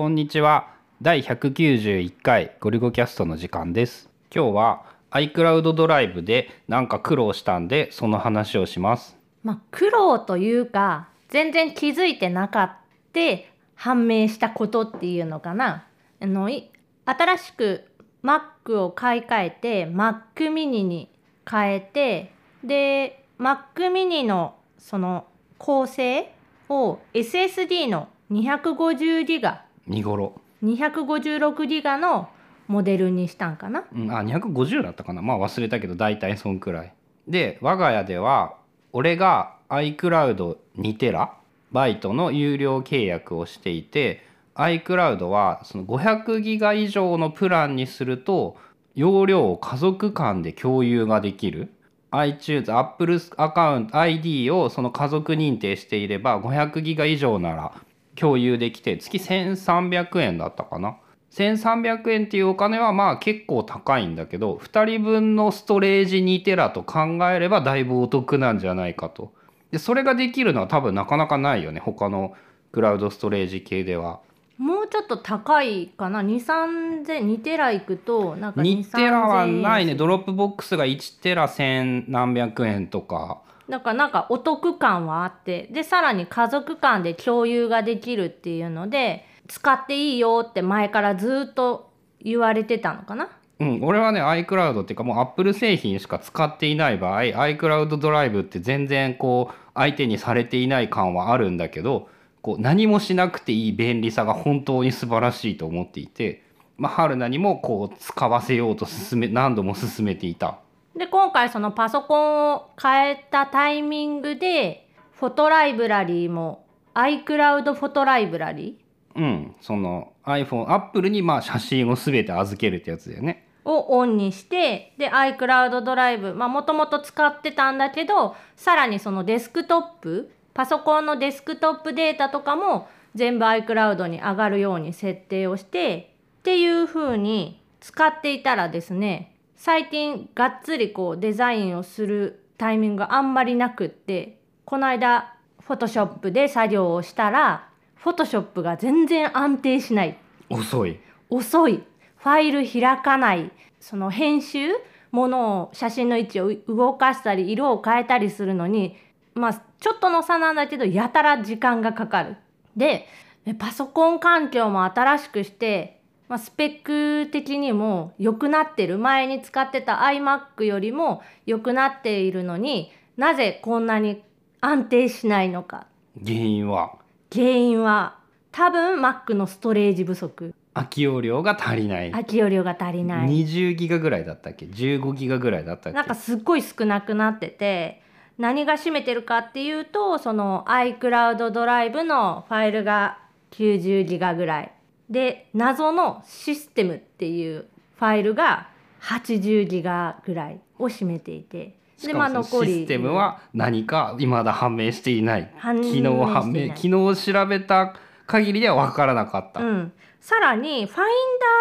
こんにちは。第191回ゴリゴキャストの時間です。今日は iCloud ドライブでなんか苦労したんでその話をします。まあ、苦労というか全然気づいてなかって判明したことっていうのかな。あの新しく Mac を買い替えて Mac mini に変えてで Mac mini のその構成を SSD の250ギガ見頃256ギガのモデルにしたんかな？うんあ250だったかな。まあ忘れたけど大体そんくらい。で我が家では俺が iCloud2 テラバイトの有料契約をしていて iCloud はその500ギガ以上のプランにすると容量を家族間で共有ができる。iTunes、Apple アカウント ID をその家族認定していれば500ギガ以上なら共有できて月1300円だったかな。1300円っていうお金はまあ結構高いんだけど2人分のストレージ2テラと考えればだいぶお得なんじゃないかと。でそれができるのは多分なかなかないよね。他のクラウドストレージ系では。もうちょっと高いかな？2 3 0 2テラいくとなんか2テラはないね。2 3000ドロップボックスが1テラ千何百円とかだからなんかお得感はあってでさらに家族間で共有ができるっていうので使っていいよって前からずっと言われてたのかな？うん、俺はね iCloud っていうかもう Apple 製品しか使っていない場合 iCloud ドライブって全然こう相手にされていない感はあるんだけどこう何もしなくていい便利さが本当に素晴らしいと思っていて、まあ、春菜にもこう使わせようと進め何度も進めていた。で今回そのパソコンを変えたタイミングでフォトライブラリーも iCloud フォトライブラリうん、その iPhone、Apple にまあ写真を全て預けるってやつだよね。ーをオンにしてで iCloud ドライブまあもともと使ってたんだけどさらにそのデスクトップパソコンのデスクトップデータとかも全部 iCloud に上がるように設定をしてっていう風に使っていたらですね最近がっつりこうデザインをするタイミングがあんまりなくってこの間 Photoshop で作業をしたら Photoshop が全然安定しない遅い。遅いファイル開かないその編集ものを写真の位置を動かしたり色を変えたりするのにまあちょっとの差なんだけどやたら時間がかかる。でえパソコン環境も新しくして、まあ、スペック的にも良くなってる前に使ってた iMac よりも良くなっているのになぜこんなに安定しないのか原因は？原因は多分 Mac のストレージ不足空き容量が足りない。空き容量が足りない。20ギガぐらいだったっけ ?15 ギガぐらいだったっけ？なんかすっごい少なくなってて何が占めてるかっていうとその iCloud ドライブのファイルが90ギガぐらいで謎のシステムっていうファイルが80ギガぐらいを占めていてしかもそのシステムは何か未だ判明していない。判明昨日判明昨日調べた限りでは分からなかった、うん、さらにファイン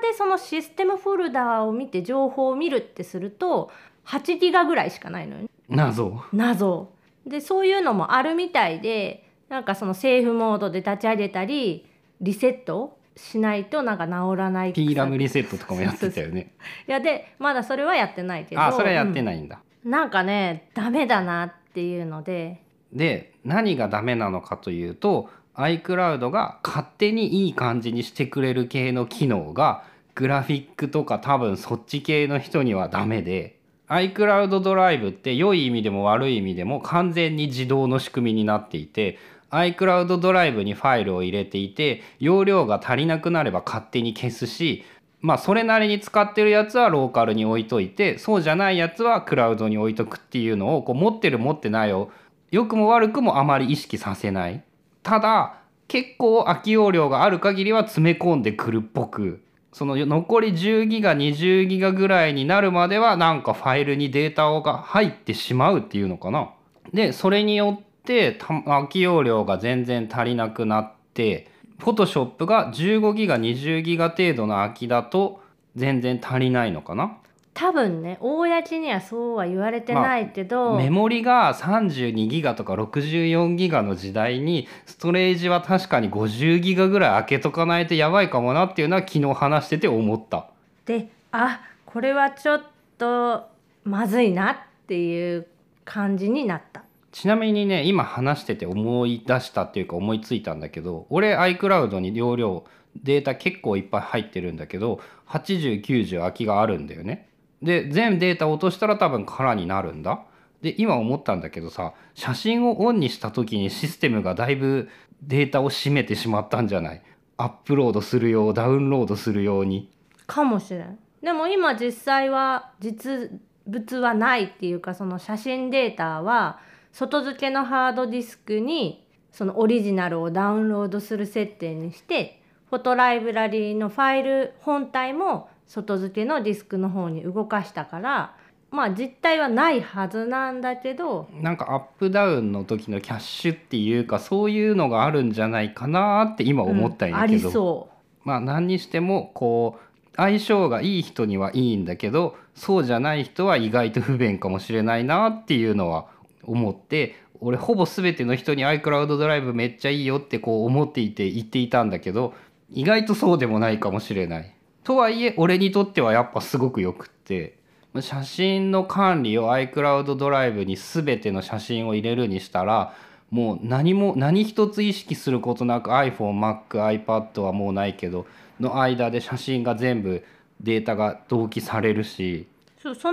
ダーでそのシステムフォルダーを見て情報を見るってすると8ギガぐらいしかないのよね。謎。謎。でそういうのもあるみたいでなんかそのセーフモードで立ち上げたりリセットしないとなんか治らない P ラムリいセットとかもやってたよね。やでまだそれはやってないけど。あそれはやってい、ないんだ、うん。なんかねダメだなっていうので。で何がダメなのかというと iCloud が勝手にいい感じにしてくれる系の機能がグラフィックとか多分そっち系の人にはダメで iCloud ドライブって良い意味でも悪い意味でも完全に自動の仕組みになっていて iCloud ドライブにファイルを入れていて容量が足りなくなれば勝手に消すしまあそれなりに使ってるやつはローカルに置いといてそうじゃないやつはクラウドに置いとくっていうのをこう持ってる持ってないを良くも悪くもあまり意識させない。ただ結構空き容量がある限りは詰め込んでくるっぽく。その残り10ギガ20ギガぐらいになるまではなんかファイルにデータが入ってしまうっていうのかな。でそれによってた空き容量が全然足りなくなってフォトショップが15ギガ20ギガ程度の空きだと全然足りないのかな？多分ね公にはそうは言われてないけど、メモリが32ギガとか64ギガの時代にストレージは確かに50ギガぐらい開けとかないとやばいかもなっていうのは昨日話してて思った。であこれはちょっとまずいなっていう感じになったちなみにね今話してて思い出したっていうか思いついたんだけど俺 iCloud に容量データ結構いっぱい入ってるんだけど8090空きがあるんだよね。で全データ落としたら多分空になるんだ。で今思ったんだけどさ写真をオンにした時にシステムがだいぶデータを占めてしまったんじゃない？アップロードするようダウンロードするように。かもしれん。でも今実際は実物はないっていうかその写真データは外付けのハードディスクにそのオリジナルをダウンロードする設定にしてフォトライブラリーのファイル本体も外付けのディスクの方に動かしたからまあ実態はないはずなんだけどなんかアップダウンの時のキャッシュっていうかそういうのがあるんじゃないかなって今思ったんやうんありけど、そう。まあ何にしてもこう相性がいい人にはいいんだけどそうじゃない人は意外と不便かもしれないなっていうのは思って俺ほぼ全ての人に iCloud ドライブめっちゃいいよってこう思っていて言っていたんだけど意外とそうでもないかもしれない。とはいえ俺にとってはやっぱすごくよくって写真の管理を iCloud ドライブに全ての写真を入れるにしたらもう何も何一つ意識することなく iPhonemaciPad はもうないけどの間で写真が全部データが同期されるしその点に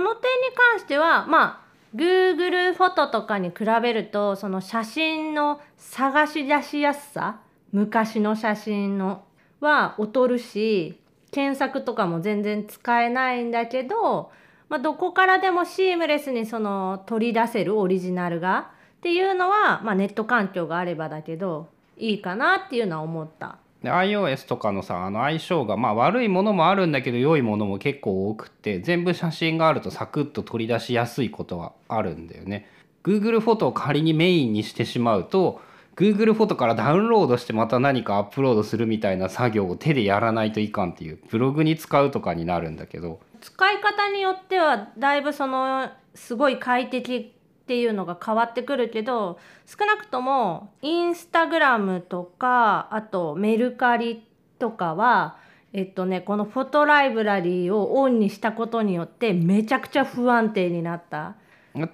関してはまあ Google フォトとかに比べるとその写真の探し出しやすさ昔の写真のは劣るし検索とかも全然使えないんだけど、まあ、どこからでもシームレスにその取り出せるオリジナルがっていうのは、まあ、ネット環境があればだけどいいかなっていうのは思った。で iOS とかのさあの相性がまあ悪いものもあるんだけど良いものも結構多くって全部写真があるとサクッと取り出しやすいことはあるんだよね。Google フォトを仮にメインにしてしまうと Google フォトからダウンロードしてまた何かアップロードするみたいな作業を手でやらないといかんっていうブログに使うとかになるんだけど使い方によってはだいぶそのすごい快適っていうのが変わってくるけど少なくともインスタグラムとかあとメルカリとかはえっとねこのフォトライブラリーをオンにしたことによってめちゃくちゃ不安定になった。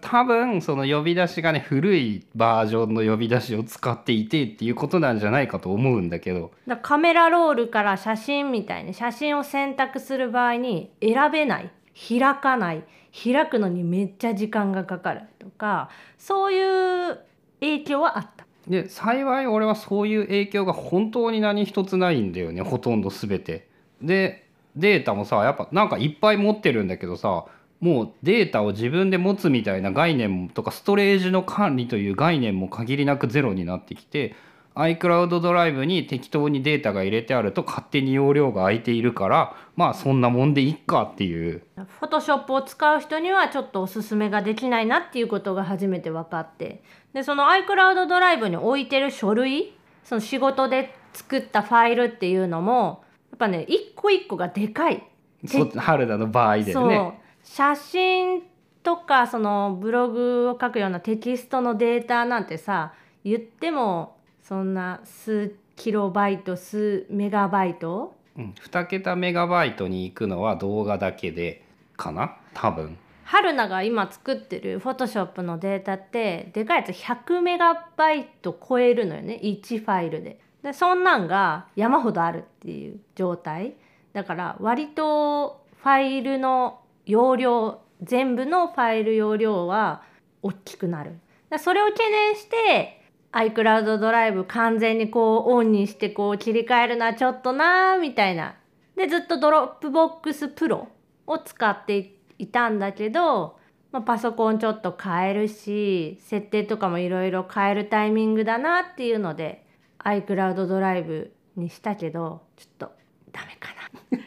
多分その呼び出しがね古いバージョンの呼び出しを使っていてっていうことなんじゃないかと思うんだけどだからカメラロールから写真みたいに写真を選択する場合に選べない開かない開くのにめっちゃ時間がかかるとかそういう影響はあった。で幸い俺はそういう影響が本当に何一つないんだよねほとんど全て。でデータもさやっぱなんかいっぱい持ってるんだけどさもうデータを自分で持つみたいな概念とかストレージの管理という概念も限りなくゼロになってきて iCloud ドライブに適当にデータが入れてあると勝手に容量が空いているからまあそんなもんでいっかっていうフォトショップを使う人にはちょっとおすすめができないなっていうことが初めて分かってでその iCloud ドライブに置いてる書類その仕事で作ったファイルっていうのもやっぱね一個一個がでかい。そ春田の場合でそうね。写真とかそのブログを書くようなテキストのデータなんてさ言ってもそんな数キロバイト数メガバイト？うん、2桁メガバイトに行くのは動画だけでかな？多分。春菜が今作ってるフォトショップのデータってでかいやつ100メガバイト超えるのよね。1ファイルで。でそんなんが山ほどあるっていう状態。だから割とファイルの容量全部のファイル容量は大きくなる。だそれを懸念して iCloud ドライブ完全にこうオンにしてこう切り替えるのはちょっとなーみたいな。でずっと Dropbox Pro を使っていたんだけど、まあ、パソコンちょっと変えるし設定とかもいろいろ変えるタイミングだなっていうので iCloud ドライブにしたけどちょっとダメかな。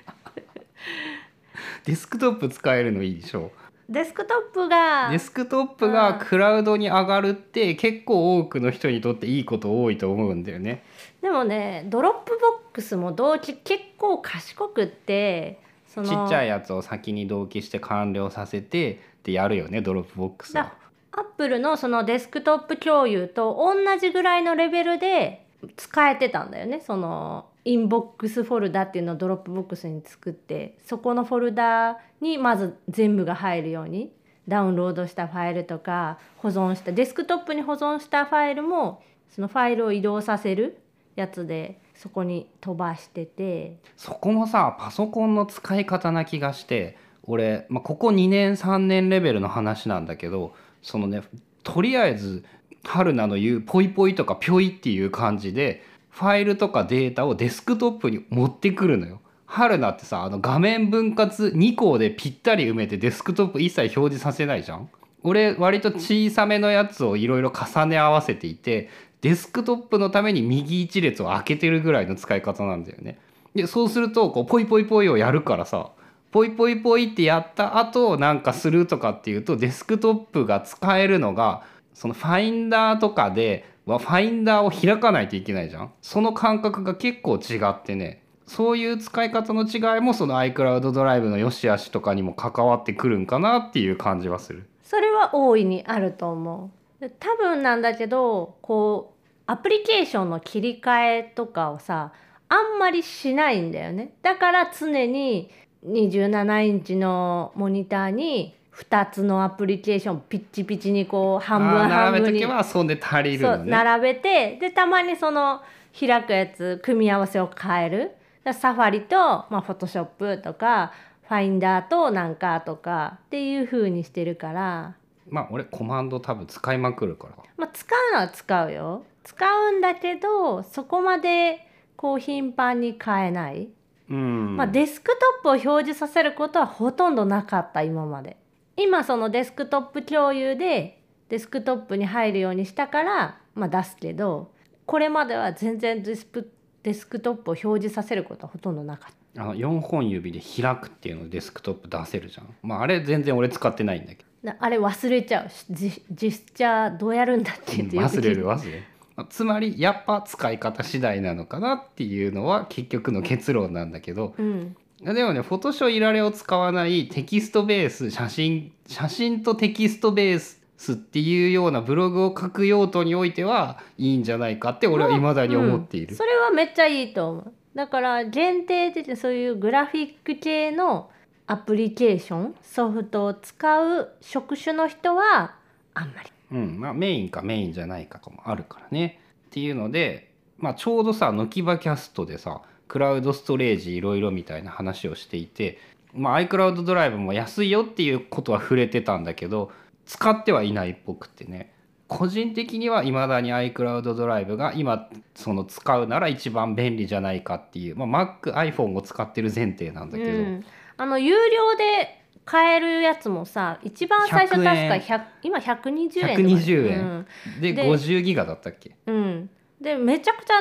デスクトップ使えるのいいでしょデスクトップがデスクトップがクラウドに上がるって結構多くの人にとっていいこと多いと思うんだよね。でもね Dropbox も同期結構賢くってそのちっちゃいやつを先に同期して完了させてでやるよね Dropboxはだ。アップルのそのデスクトップ共有と同じぐらいのレベルで使えてたんだよねその Inbox フォルダっていうのを Dropbox に作ってそこのフォルダにまず全部が入るようにダウンロードしたファイルとか保存したデスクトップに保存したファイルもそのファイルを移動させるやつでそこに飛ばしててそこもさパソコンの使い方な気がして俺、まあ、ここ2年3年レベルの話なんだけどそのねとりあえず春菜の言うポイポイとかピョイっていう感じでファイルとかデータをデスクトップに持ってくるのよ。春菜ってさあの画面分割2項でぴったり埋めてデスクトップ一切表示させないじゃん？俺割と小さめのやつをいろいろ重ね合わせていてデスクトップのために右一列を開けてるぐらいの使い方なんだよね。でそうするとこうポイポイポイをやるからさポイポイポイってやった後なんかするとかっていうとデスクトップが使えるのがそのファインダーとかでファインダーを開かないといけないじゃん。その感覚が結構違ってね。そういう使い方の違いもその iCloud ドライブの良し悪しとかにも関わってくるんかなっていう感じはする。それは大いにあると思う。多分なんだけどこうアプリケーションの切り替えとかをさあんまりしないんだよね。だから常に27インチのモニターに2つのアプリケーションピッチピチにこう半分半分に並べとけばそんで足りるそう。並べてでたまにその開くやつ組み合わせを変えるサファリと、まあ、フォトショップとかファインダーとなんかとかっていう風にしてるから、まあ俺コマンド多分使いまくるから。まあ、使うのは使うよ使うんだけどそこまでこう頻繁に変えない、うん。まあ、デスクトップを表示させることはほとんどなかった今まで今そのデスクトップ共有でデスクトップに入るようにしたから、まあ、出すけどこれまでは全然デスクデスクトップを表示させることはほとんどなかったあの4本指で開くっていうのをデスクトップ出せるじゃん。まああれ全然俺使ってないんだけど。なあれ忘れちゃうしジジスチャーどうやるんだってよく聞い忘れる忘れる。まあつまりやっぱ使い方次第なのかなっていうのは結局の結論なんだけどうんでもねフォトショーいられを使わないテキストベース写真写真とテキストベースっていうようなブログを書く用途においてはいいんじゃないかって俺は未だに思っている。それはめっちゃいいと思うだから限定的にそういうグラフィック系のアプリケーションソフトを使う職種の人はあんまりうんまあ、メインかメインじゃないかともあるからね。っていうので、まあ、ちょうどさ「のきばキャスト」でさクラウドストレージいろいろみたいな話をしていて、まあ、iCloud ドライブも安いよっていうことは触れてたんだけど使ってはいないっぽくってね。個人的にはいまだに iCloud ドライブが今その使うなら一番便利じゃないかっていう、まあ、MacIPhone を使ってる前提なんだけど、うん、あの有料で買えるやつもさ一番最初確か100 100今120円とか120円。でで50ギガだったっけ？うん、うん、でめちゃくちゃ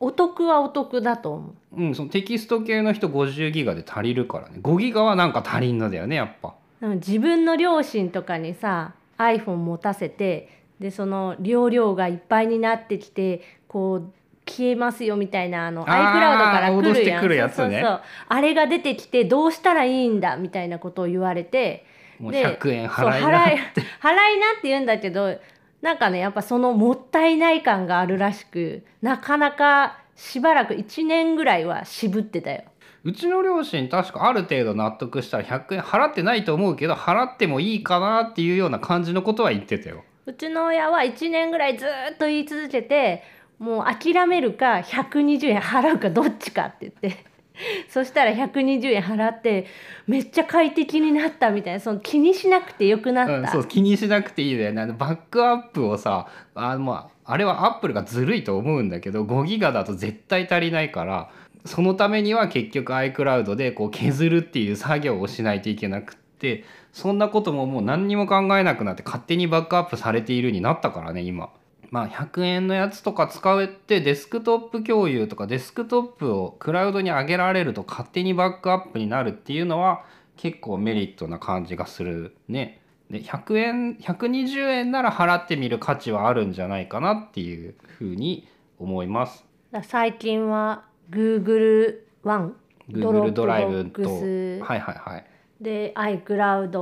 お得はお得だと思う。うん、そのテキスト系の人50ギガで足りるからね。5ギガはなんか足りんのだよねやっぱ。でも自分の両親とかにさ iPhone 持たせてでその容量がいっぱいになってきてこう消えますよみたいなあの iCloud から来るやん。るやつねそう。そうあれが出てきてどうしたらいいんだみたいなことを言われて。もうで100円払いな払い払いなって言うんだけどなんかねやっぱそのもったいない感があるらしくなかなかしばらく1年ぐらいは渋ってたよ。うちの両親確かある程度納得したら100円払ってないと思うけど払ってもいいかなっていうような感じのことは言ってたようちの親は1年ぐらいずーっと言い続けてもう諦めるか120円払うかどっちかって言って そしたら120円払ってめっちゃ快適になったみたいなその気にしなくてよくなった、うん、そう気にしなくていいだよねバックアップをさあ,、まあ、あれはアップルがずるいと思うんだけど5ギガだと絶対足りないからそのためには結局 iCloud でこう削るっていう作業をしないといけなくってそんなことももう何にも考えなくなって勝手にバックアップされているになったからね今。まあ100円のやつとか使えてデスクトップ共有とかデスクトップをクラウドに上げられると勝手にバックアップになるっていうのは結構メリットな感じがするね。で100円120円なら払ってみる価値はあるんじゃないかなっていうふうに思います。最近は Google One Google ドライブとはいはいはいで iCloud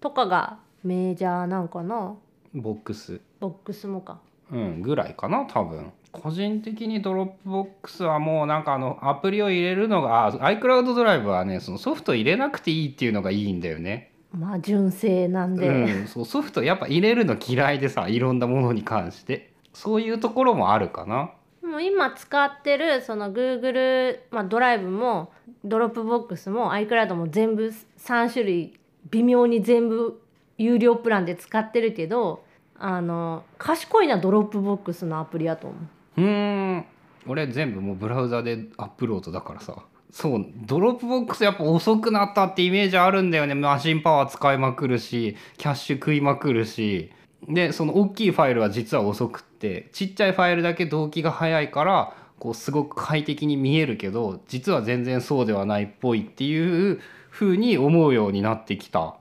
とかがメジャーなんかなボックス。ボックスもか。うんぐらいかな多分。個人的にドロップボックスはもうなんかあのアプリを入れるのがあ iCloud ドライブはねそのソフト入れなくていいっていうのがいいんだよね。まあ純正なんで、うん、そうソフトやっぱ入れるの嫌いでさいろんなものに関して。そういうところもあるかな。もう今使ってるその Google、まあ、ドライブもドロップボックスも iCloud も全部3種類微妙に全部有料プランで使ってるけどあの賢いなドロップボックスのアプリやと思う。うん俺全部もうブラウザでアップロードだからさそうドロップボックスやっぱ遅くなったってイメージあるんだよねマシンパワー使いまくるしキャッシュ食いまくるしでその大きいファイルは実は遅くってちっちゃいファイルだけ同期が早いからこうすごく快適に見えるけど実は全然そうではないっぽいっていう風に思うようになってきた。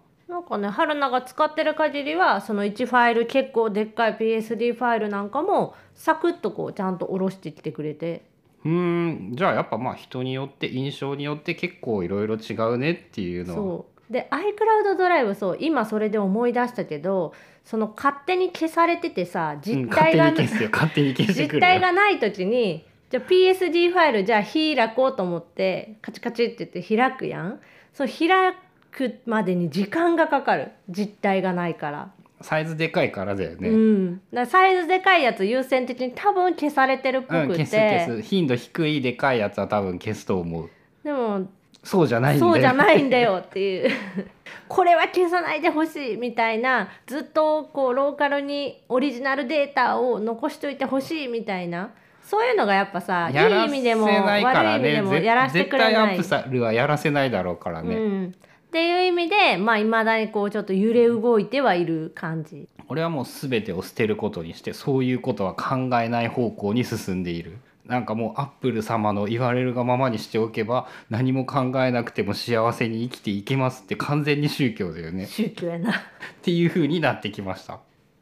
なんかね春菜が使ってる限りはその1ファイル結構でっかい PSD ファイルなんかもサクッとこうちゃんと下ろしてきてくれて。うーん。じゃあやっぱまあ人によって印象によって結構いろいろ違うねっていうのは。そう。で iCloud ドライブそう今それで思い出したけどその勝手に消されててさうん実体が、実体がない時にじゃあ PSD ファイルじゃあ開こうと思ってカチカチって言って開くやん。そう開くまでに時間がかかる。実体がないから、サイズでかいからだよね、ううんん、だサイズでかいやつ優先的に多分消されてるっぽくて、消す消す。頻度低いでかいやつは多分消すと思う。でもそうじゃないんだよそうじゃないんだよっていう。これは消さないでほしいみたいな。ずっとこうローカルにオリジナルデータを残しといてほしいみたいな。そういうのがやっぱさいい意味でも悪い意味でもぜやらせてくれない。絶対アップさるはやらせないだろうからね、うん、っていう意味でまあいまだにこうちょっと揺れ動いてはいる感じ。俺はもう全てを捨てることにしてそういうことは考えない方向に進んでいる。なんかもうアップル様の言われるがままにしておけば何も考えなくても幸せに生きていけますって完全に宗教だよね。宗教やな。っていう風になってきました